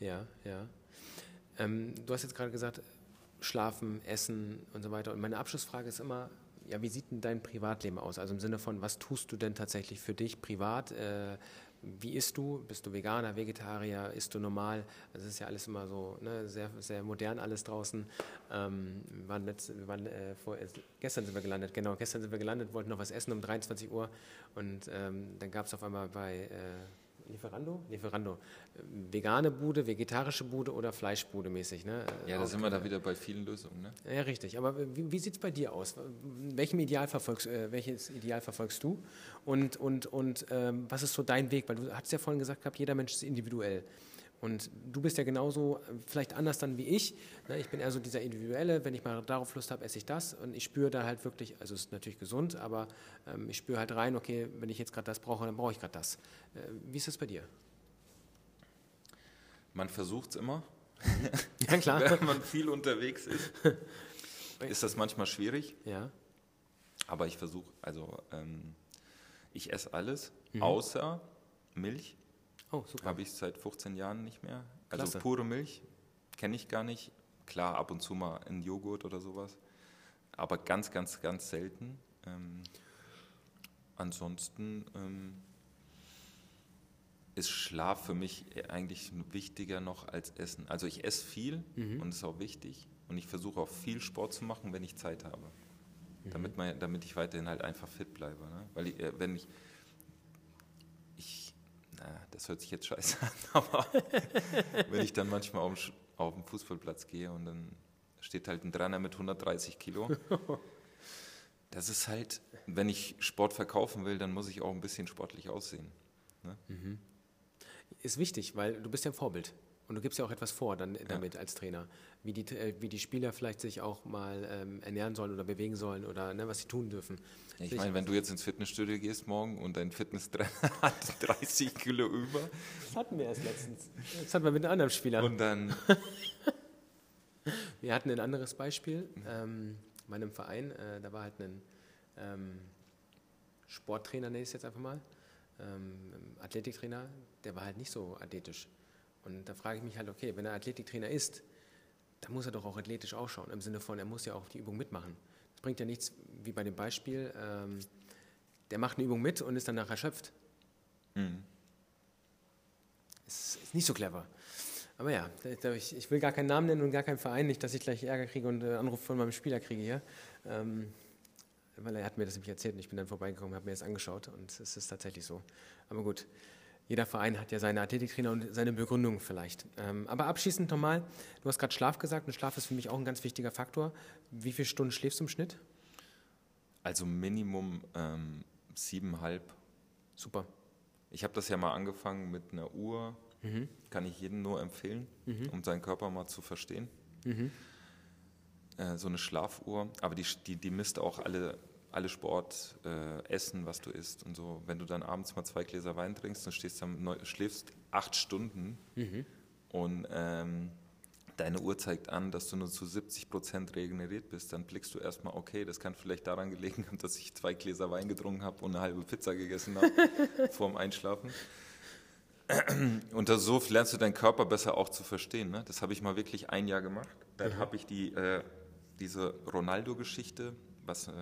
Ja, ja. Ähm, du hast jetzt gerade gesagt, Schlafen, Essen und so weiter. Und meine Abschlussfrage ist immer, ja, wie sieht denn dein Privatleben aus? Also im Sinne von, was tust du denn tatsächlich für dich privat? Äh, wie isst du? Bist du Veganer, Vegetarier? Isst du normal? Das ist ja alles immer so ne, sehr, sehr modern alles draußen. Ähm, wir waren, letzt, wir waren äh, vor, äh, gestern sind wir gelandet, genau, gestern sind wir gelandet, wollten noch was essen um 23 Uhr und ähm, dann gab es auf einmal bei äh, Lieferando? Lieferando. Vegane Bude, vegetarische Bude oder Fleischbude mäßig, ne? Ja, da sind wir da wieder bei vielen Lösungen, ne? Ja, richtig. Aber wie, wie sieht es bei dir aus? Welchem Ideal verfolgst, äh, welches Ideal verfolgst du? Und, und, und ähm, was ist so dein Weg? Weil du hast ja vorhin gesagt gehabt, jeder Mensch ist individuell. Und du bist ja genauso, vielleicht anders dann wie ich. Ne? Ich bin eher so dieser Individuelle, wenn ich mal darauf Lust habe, esse ich das. Und ich spüre da halt wirklich, also es ist natürlich gesund, aber ähm, ich spüre halt rein, okay, wenn ich jetzt gerade das brauche, dann brauche ich gerade das. Äh, wie ist das bei dir? Man versucht es immer. ja, klar. wenn man viel unterwegs ist, ist das manchmal schwierig. Ja. Aber ich versuche, also ähm, ich esse alles, mhm. außer Milch Oh, super. Habe ich seit 15 Jahren nicht mehr. Also Klasse. pure Milch kenne ich gar nicht. Klar, ab und zu mal ein Joghurt oder sowas. Aber ganz, ganz, ganz selten. Ähm, ansonsten ähm, ist Schlaf für mich eigentlich wichtiger noch als Essen. Also ich esse viel mhm. und ist auch wichtig. Und ich versuche auch viel Sport zu machen, wenn ich Zeit habe. Mhm. Damit, man, damit ich weiterhin halt einfach fit bleibe. Ne? Weil ich, äh, wenn ich das hört sich jetzt scheiße an, aber wenn ich dann manchmal auf, auf den Fußballplatz gehe und dann steht halt ein Trainer mit 130 Kilo. Das ist halt, wenn ich Sport verkaufen will, dann muss ich auch ein bisschen sportlich aussehen. Ne? Mhm. Ist wichtig, weil du bist ja ein Vorbild. Und du gibst ja auch etwas vor dann damit ja. als Trainer, wie die, äh, wie die Spieler vielleicht sich auch mal ähm, ernähren sollen oder bewegen sollen oder ne, was sie tun dürfen. Ich meine, wenn du jetzt ins Fitnessstudio gehst morgen und dein Fitnesstrainer hat 30 Kilo über. Das hatten wir erst letztens. Das hatten wir mit einem anderen Spieler. Und dann. wir hatten ein anderes Beispiel. Ähm, bei einem Verein, äh, da war halt ein ähm, Sporttrainer, nenne ich es jetzt einfach mal, ähm, Athletiktrainer, der war halt nicht so athletisch. Und da frage ich mich halt, okay, wenn er Athletiktrainer ist, dann muss er doch auch athletisch ausschauen, im Sinne von, er muss ja auch die Übung mitmachen. Es bringt ja nichts, wie bei dem Beispiel, ähm, der macht eine Übung mit und ist danach erschöpft. Mhm. Ist, ist nicht so clever. Aber ja, ich, ich, will gar keinen Namen nennen und gar keinen Verein, nicht, dass ich gleich Ärger kriege und äh, Anruf von meinem Spieler kriege hier. Ähm, weil er hat mir das nämlich erzählt und ich bin dann vorbeigekommen, habe mir das angeschaut und es ist tatsächlich so. Aber gut, jeder Verein hat ja seine Athletiktrainer und seine Begründung vielleicht. Ähm, aber abschließend nochmal, du hast gerade Schlaf gesagt und Schlaf ist für mich auch ein ganz wichtiger Faktor. Wie viele Stunden schläfst du im Schnitt? Also Minimum ähm, siebeneinhalb. Super. Ich habe das ja mal angefangen mit einer Uhr. Mhm. Kann ich jedem nur empfehlen, mhm. um seinen Körper mal zu verstehen. Mhm. Äh, so eine Schlafuhr, aber die, die, die misst auch alle alle Sport, äh, Essen, was du isst und so. Wenn du dann abends mal zwei Gläser Wein trinkst und stehst dann, schläfst acht Stunden mhm. und ähm, deine Uhr zeigt an, dass du nur zu 70 Prozent regeneriert bist, dann blickst du erstmal, okay, das kann vielleicht daran gelegen haben, dass ich zwei Gläser Wein getrunken habe und eine halbe Pizza gegessen habe vorm Einschlafen. Und so lernst du deinen Körper besser auch zu verstehen. Ne? Das habe ich mal wirklich ein Jahr gemacht. Dann mhm. habe ich die, äh, diese Ronaldo-Geschichte was, äh,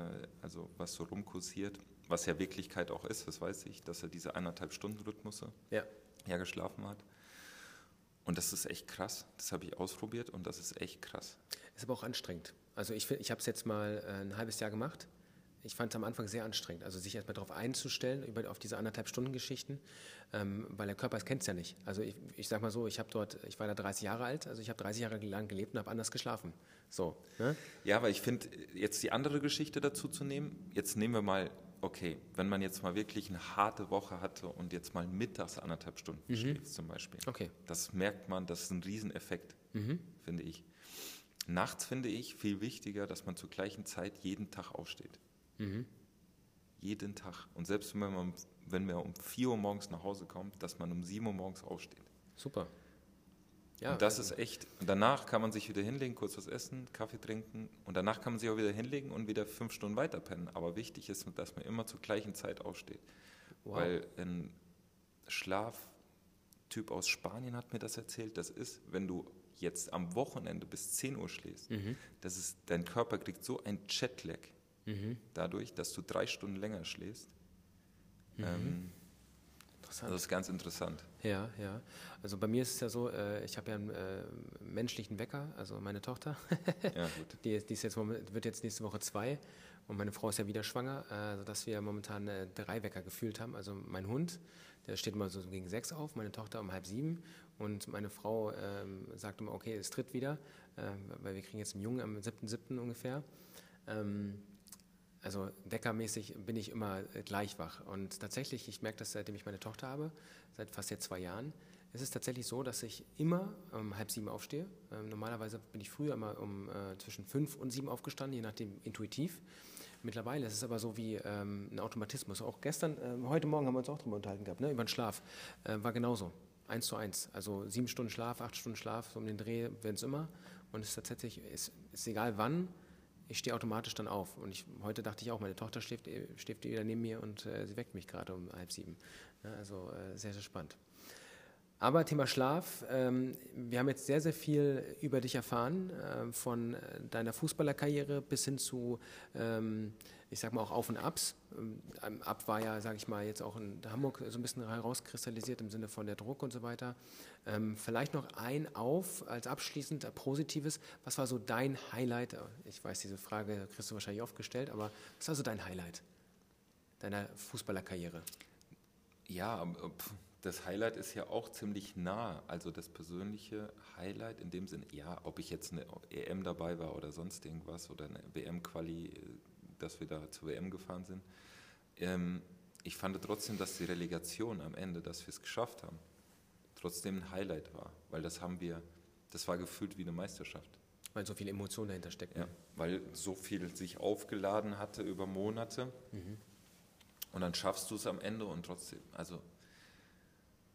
also was so rumkursiert, was ja Wirklichkeit auch ist, das weiß ich, dass er diese eineinhalb Stunden Rhythmus ja. ja geschlafen hat. Und das ist echt krass. Das habe ich ausprobiert und das ist echt krass. Ist aber auch anstrengend. Also ich, ich habe es jetzt mal äh, ein halbes Jahr gemacht. Ich fand es am Anfang sehr anstrengend, also sich erstmal darauf einzustellen, über, auf diese anderthalb Stunden Geschichten, ähm, weil der Körper kennt es ja nicht. Also ich, ich sage mal so, ich habe dort, ich war da 30 Jahre alt, also ich habe 30 Jahre lang gelebt und habe anders geschlafen. So. Ne? Ja, aber ich finde, jetzt die andere Geschichte dazu zu nehmen, jetzt nehmen wir mal, okay, wenn man jetzt mal wirklich eine harte Woche hatte und jetzt mal mittags anderthalb Stunden mhm. schläft zum Beispiel, okay. das merkt man, das ist ein Rieseneffekt, mhm. finde ich. Nachts finde ich viel wichtiger, dass man zur gleichen Zeit jeden Tag aufsteht. Mhm. Jeden Tag. Und selbst wenn man, wenn man um 4 Uhr morgens nach Hause kommt, dass man um 7 Uhr morgens aufsteht. Super. Ja, und das also. ist echt. Und danach kann man sich wieder hinlegen, kurz was essen, Kaffee trinken und danach kann man sich auch wieder hinlegen und wieder fünf Stunden weiter pennen. Aber wichtig ist, dass man immer zur gleichen Zeit aufsteht. Wow. Weil ein Schlaftyp aus Spanien hat mir das erzählt, das ist, wenn du jetzt am Wochenende bis 10 Uhr schläfst, mhm. das ist, dein Körper kriegt so ein Jetlag mhm. dadurch, dass du drei Stunden länger schläfst. Mhm. Ähm, Interessant. Das ist ganz interessant. Ja, ja. Also bei mir ist es ja so, äh, ich habe ja einen äh, menschlichen Wecker, also meine Tochter. ja, gut. Die, die ist jetzt, wird jetzt nächste Woche zwei und meine Frau ist ja wieder schwanger, äh, sodass wir momentan äh, drei Wecker gefühlt haben. Also mein Hund, der steht immer so gegen sechs auf, meine Tochter um halb sieben und meine Frau ähm, sagt immer, okay, es tritt wieder, äh, weil wir kriegen jetzt einen Jungen am 7.7. ungefähr. Ähm, also weckermäßig bin ich immer gleich wach. Und tatsächlich, ich merke das, seitdem ich meine Tochter habe, seit fast jetzt zwei Jahren, es ist tatsächlich so, dass ich immer um halb sieben aufstehe. Ähm, normalerweise bin ich früher immer um äh, zwischen fünf und sieben aufgestanden, je nachdem intuitiv. Mittlerweile ist es aber so wie ähm, ein Automatismus. Auch gestern, ähm, heute Morgen haben wir uns auch darüber unterhalten gehabt, ne, über den Schlaf. Äh, war genauso. Eins zu eins. Also sieben Stunden Schlaf, acht Stunden Schlaf, so um den Dreh werden es immer. Und es ist tatsächlich, ist, ist egal wann, ich stehe automatisch dann auf. Und ich, heute dachte ich auch, meine Tochter schläft, schläft wieder neben mir und äh, sie weckt mich gerade um halb sieben. Ja, also äh, sehr, sehr spannend. Aber Thema Schlaf, ähm, wir haben jetzt sehr, sehr viel über dich erfahren, äh, von deiner Fußballerkarriere bis hin zu, ähm, ich sag mal, auch Auf und Abs. Ähm, Ab war ja, sage ich mal, jetzt auch in Hamburg so ein bisschen herauskristallisiert im Sinne von der Druck und so weiter. Ähm, vielleicht noch ein Auf als abschließend äh, Positives. Was war so dein Highlight? Ich weiß, diese Frage kriegst du wahrscheinlich oft gestellt, aber was war so dein Highlight deiner Fußballerkarriere? Ja, pff das Highlight ist ja auch ziemlich nah. Also das persönliche Highlight in dem Sinne, ja, ob ich jetzt eine EM dabei war oder sonst irgendwas oder eine WM-Quali, dass wir da zur WM gefahren sind. Ähm, ich fand trotzdem, dass die Relegation am Ende, dass wir es geschafft haben, trotzdem ein Highlight war. Weil das haben wir, das war gefühlt wie eine Meisterschaft. Weil so viel Emotion dahinter steckt. Ja, weil so viel sich aufgeladen hatte über Monate. Mhm. Und dann schaffst du es am Ende und trotzdem, also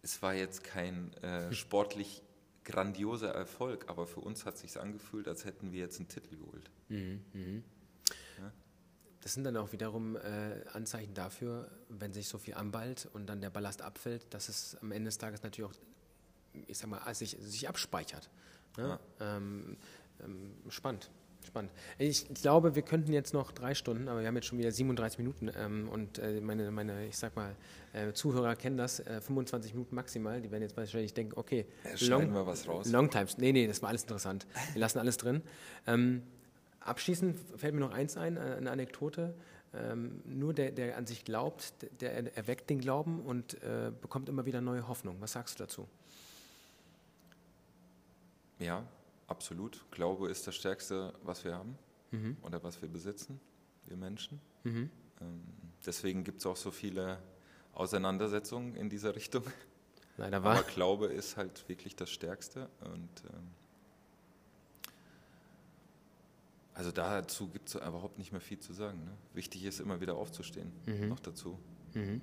es war jetzt kein äh, sportlich grandioser Erfolg, aber für uns hat es sich angefühlt, als hätten wir jetzt einen Titel geholt. Mhm, mh. Das sind dann auch wiederum äh, Anzeichen dafür, wenn sich so viel anballt und dann der Ballast abfällt, dass es am Ende des Tages natürlich auch, ich sag mal, sich, sich abspeichert. Ne? Ja. Ähm, ähm, spannend. Spannend. Ich glaube, wir könnten jetzt noch drei Stunden, aber wir haben jetzt schon wieder 37 Minuten ähm, und äh, meine, meine, ich sag mal, äh, Zuhörer kennen das, äh, 25 Minuten maximal. Die werden jetzt wahrscheinlich denken, okay, ja, long, wir was raus. Long Times. Nee, nee, das war alles interessant. Wir lassen alles drin. Ähm, abschließend fällt mir noch eins ein, äh, eine Anekdote. Ähm, nur der, der an sich glaubt, der erweckt den Glauben und äh, bekommt immer wieder neue Hoffnung. Was sagst du dazu? Ja, Absolut. Glaube ist das Stärkste, was wir haben mhm. oder was wir besitzen, wir Menschen. Mhm. Ähm, deswegen gibt es auch so viele Auseinandersetzungen in dieser Richtung. Leider war. Aber Glaube ist halt wirklich das Stärkste. Und ähm, also dazu gibt es überhaupt nicht mehr viel zu sagen. Ne? Wichtig ist immer wieder aufzustehen, mhm. noch dazu. Mhm.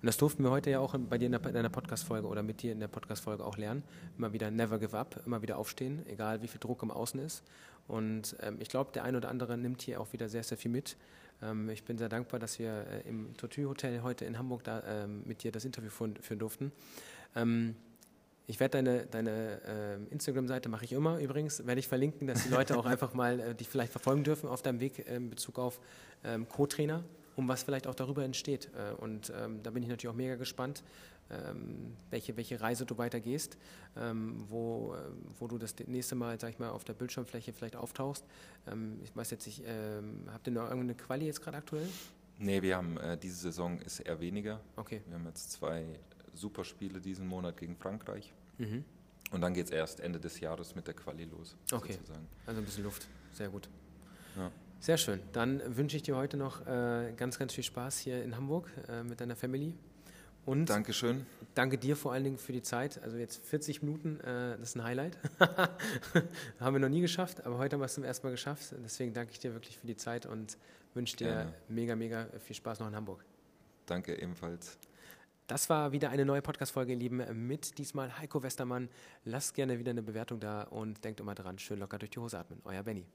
Und das durften wir heute ja auch bei dir in der Podcast-Folge oder mit dir in der Podcast-Folge auch lernen. Immer wieder never give up, immer wieder aufstehen, egal wie viel Druck im Außen ist. Und ähm, ich glaube, der ein oder andere nimmt hier auch wieder sehr, sehr viel mit. Ähm, ich bin sehr dankbar, dass wir äh, im Tortue Hotel heute in Hamburg da ähm, mit dir das Interview führen, führen durften. Ich werde deine, deine äh, Instagram-Seite, mache ich immer übrigens, werde ich verlinken, dass die Leute auch einfach mal äh, dich vielleicht verfolgen dürfen auf deinem Weg äh, in Bezug auf ähm, Co-Trainer und was vielleicht auch darüber entsteht. Äh, und ähm, da bin ich natürlich auch mega gespannt, ähm, welche, welche Reise du weitergehst, ähm, wo, äh, wo du das nächste Mal, sag ich mal, auf der Bildschirmfläche vielleicht auftauchst. Ähm, ich weiß jetzt nicht, ähm, habt ihr noch irgendeine Quali jetzt gerade aktuell? Nee, wir haben, äh, diese Saison ist eher weniger. Okay. Wir haben jetzt zwei Superspiele diesen Monat gegen Frankreich. Mhm. Und dann geht es erst Ende des Jahres mit der Quali los. Okay. Sozusagen. Also ein bisschen Luft. Sehr gut. Ja. Sehr schön. Dann wünsche ich dir heute noch äh, ganz, ganz viel Spaß hier in Hamburg äh, mit deiner Family. Und Dankeschön. Danke dir vor allen Dingen für die Zeit. Also jetzt 40 Minuten, äh, das ist ein Highlight. haben wir noch nie geschafft, aber heute haben wir es zum ersten Mal geschafft. Deswegen danke ich dir wirklich für die Zeit und wünsche dir Gerne. mega, mega viel Spaß noch in Hamburg. Danke ebenfalls. Das war wieder eine neue Podcast-Folge, ihr Lieben, mit diesmal Heiko Westermann. Lasst gerne wieder eine Bewertung da und denkt immer dran, schön locker durch die Hose atmen. Euer Benny.